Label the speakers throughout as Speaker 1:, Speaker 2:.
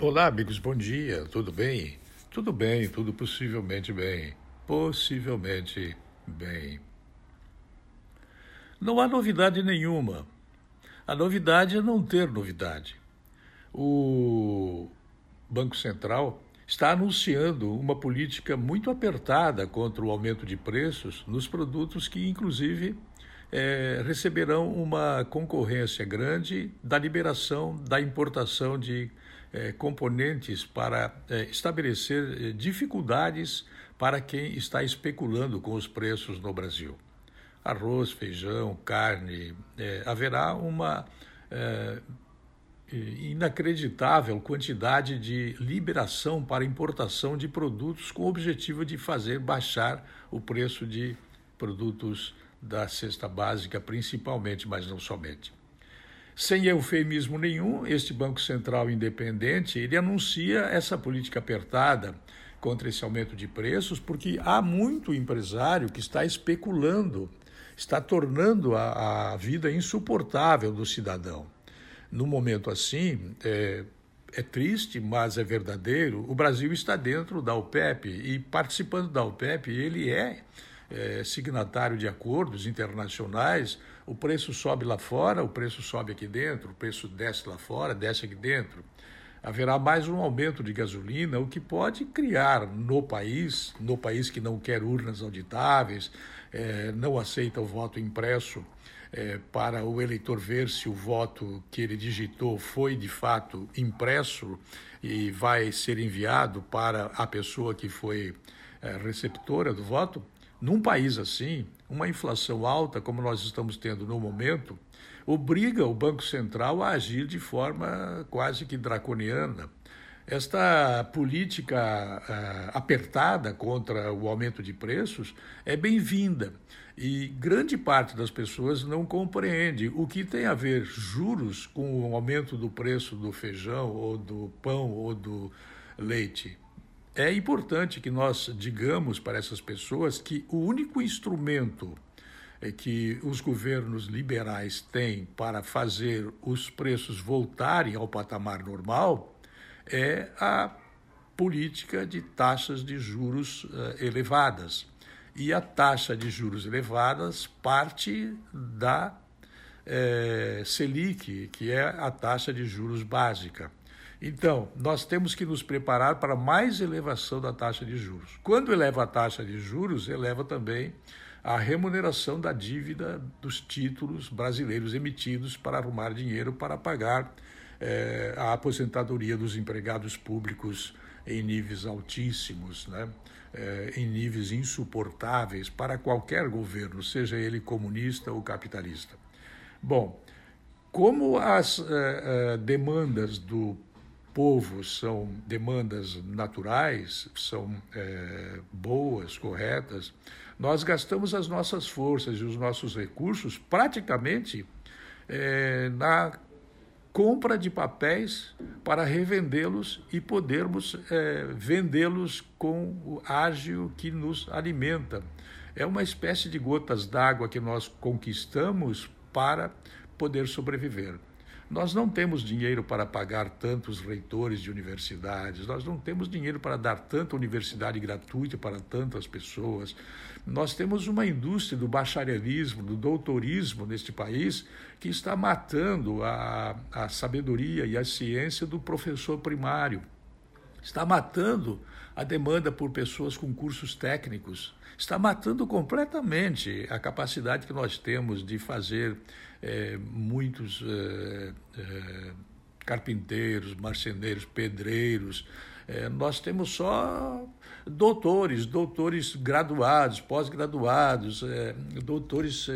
Speaker 1: Olá, amigos, bom dia, tudo bem? Tudo bem, tudo possivelmente bem. Possivelmente bem. Não há novidade nenhuma. A novidade é não ter novidade. O Banco Central está anunciando uma política muito apertada contra o aumento de preços nos produtos que, inclusive, é, receberão uma concorrência grande da liberação da importação de é, componentes para é, estabelecer é, dificuldades para quem está especulando com os preços no Brasil. Arroz, feijão, carne, haverá uma inacreditável quantidade de liberação para importação de produtos com o objetivo de fazer baixar o preço de produtos da cesta básica, principalmente, mas não somente. Sem eufemismo nenhum, este Banco Central independente, ele anuncia essa política apertada contra esse aumento de preços, porque há muito empresário que está especulando, está tornando a, a vida insuportável do cidadão. No momento assim, é, é triste, mas é verdadeiro, o Brasil está dentro da OPEP e participando da OPEP, ele é é, signatário de acordos internacionais, o preço sobe lá fora, o preço sobe aqui dentro, o preço desce lá fora, desce aqui dentro. Haverá mais um aumento de gasolina, o que pode criar no país, no país que não quer urnas auditáveis, é, não aceita o voto impresso, é, para o eleitor ver se o voto que ele digitou foi de fato impresso e vai ser enviado para a pessoa que foi é, receptora do voto. Num país assim, uma inflação alta, como nós estamos tendo no momento, obriga o Banco Central a agir de forma quase que draconiana. Esta política uh, apertada contra o aumento de preços é bem-vinda e grande parte das pessoas não compreende o que tem a ver juros com o aumento do preço do feijão ou do pão ou do leite. É importante que nós digamos para essas pessoas que o único instrumento é que os governos liberais têm para fazer os preços voltarem ao patamar normal é a política de taxas de juros uh, elevadas. E a taxa de juros elevadas parte da eh, Selic, que é a taxa de juros básica. Então, nós temos que nos preparar para mais elevação da taxa de juros. Quando eleva a taxa de juros, eleva também a remuneração da dívida dos títulos brasileiros emitidos para arrumar dinheiro para pagar eh, a aposentadoria dos empregados públicos em níveis altíssimos, né? Eh, em níveis insuportáveis para qualquer governo, seja ele comunista ou capitalista. Bom, como as eh, demandas do povo são demandas naturais, são é, boas, corretas, nós gastamos as nossas forças e os nossos recursos praticamente é, na compra de papéis para revendê-los e podermos é, vendê-los com o ágio que nos alimenta. É uma espécie de gotas d'água que nós conquistamos para poder sobreviver. Nós não temos dinheiro para pagar tantos reitores de universidades, nós não temos dinheiro para dar tanta universidade gratuita para tantas pessoas. Nós temos uma indústria do bacharelismo, do doutorismo neste país que está matando a, a sabedoria e a ciência do professor primário está matando a demanda por pessoas com cursos técnicos, está matando completamente a capacidade que nós temos de fazer é, muitos é, é, carpinteiros, marceneiros, pedreiros. nós temos só doutores, doutores graduados, pós-graduados, doutores.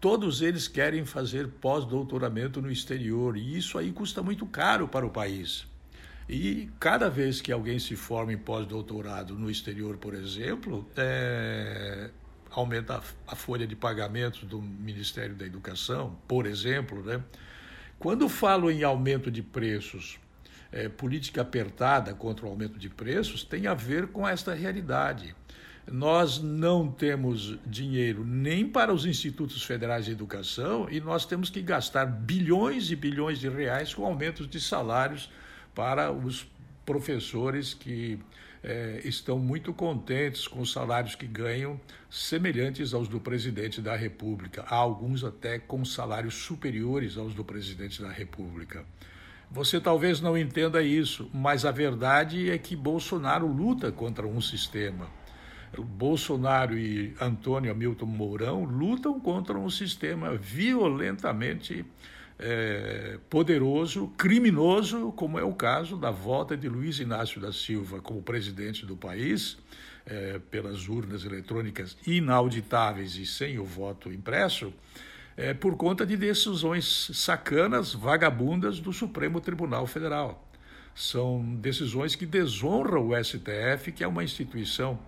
Speaker 1: Todos eles querem fazer pós-doutoramento no exterior e isso aí custa muito caro para o país. E cada vez que alguém se forma em pós-doutorado no exterior, por exemplo, é, aumenta a, folha de pagamentos do Ministério da Educação, por exemplo. Né? Quando falo em aumento de preços, é, política apertada contra o aumento de preços, tem a ver com esta realidade. nós não temos dinheiro nem para os institutos federais de educação e nós temos que gastar bilhões e bilhões de reais com aumentos de salários para os professores que é, estão muito contentes com os salários que ganham, semelhantes aos do presidente da República. Há alguns até com salários superiores aos do presidente da República. Você talvez não entenda isso, mas a verdade é que Bolsonaro luta contra um sistema. Bolsonaro e Antônio Hamilton Mourão lutam contra um sistema violentamente é, poderoso, criminoso, como é o caso da volta de Luiz Inácio da Silva como presidente do país, é, pelas urnas eletrônicas inauditáveis e sem o voto impresso, é, por conta de decisões sacanas, vagabundas do Supremo Tribunal Federal. São decisões que desonram o STF, que é uma instituição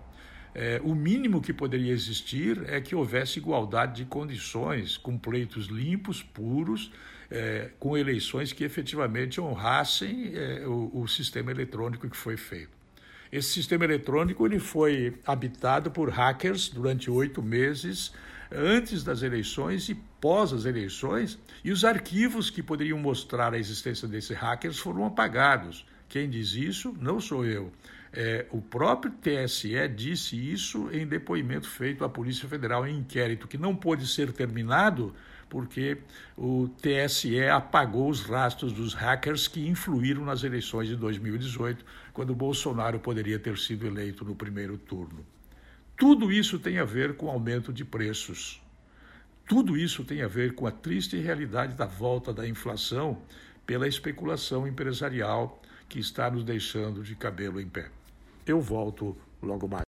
Speaker 1: é, o mínimo que poderia existir é que houvesse igualdade de condições, com pleitos limpos, puros, é, com eleições que efetivamente honrassem é, o, o, sistema eletrônico que foi feito. Esse sistema eletrônico ele foi habitado por hackers durante oito meses, antes das eleições e pós as eleições, e os arquivos que poderiam mostrar a existência desses hackers foram apagados. Quem diz isso não sou eu. É, o próprio TSE disse isso em depoimento feito à Polícia Federal em inquérito, que não pôde ser terminado porque o TSE apagou os rastros dos hackers que influíram nas eleições de 2018, quando Bolsonaro poderia ter sido eleito no primeiro turno. Tudo isso tem a ver com aumento de preços. Tudo isso tem a ver com a triste realidade da volta da inflação pela especulação empresarial que está nos deixando de cabelo em pé. Eu volto logo mais.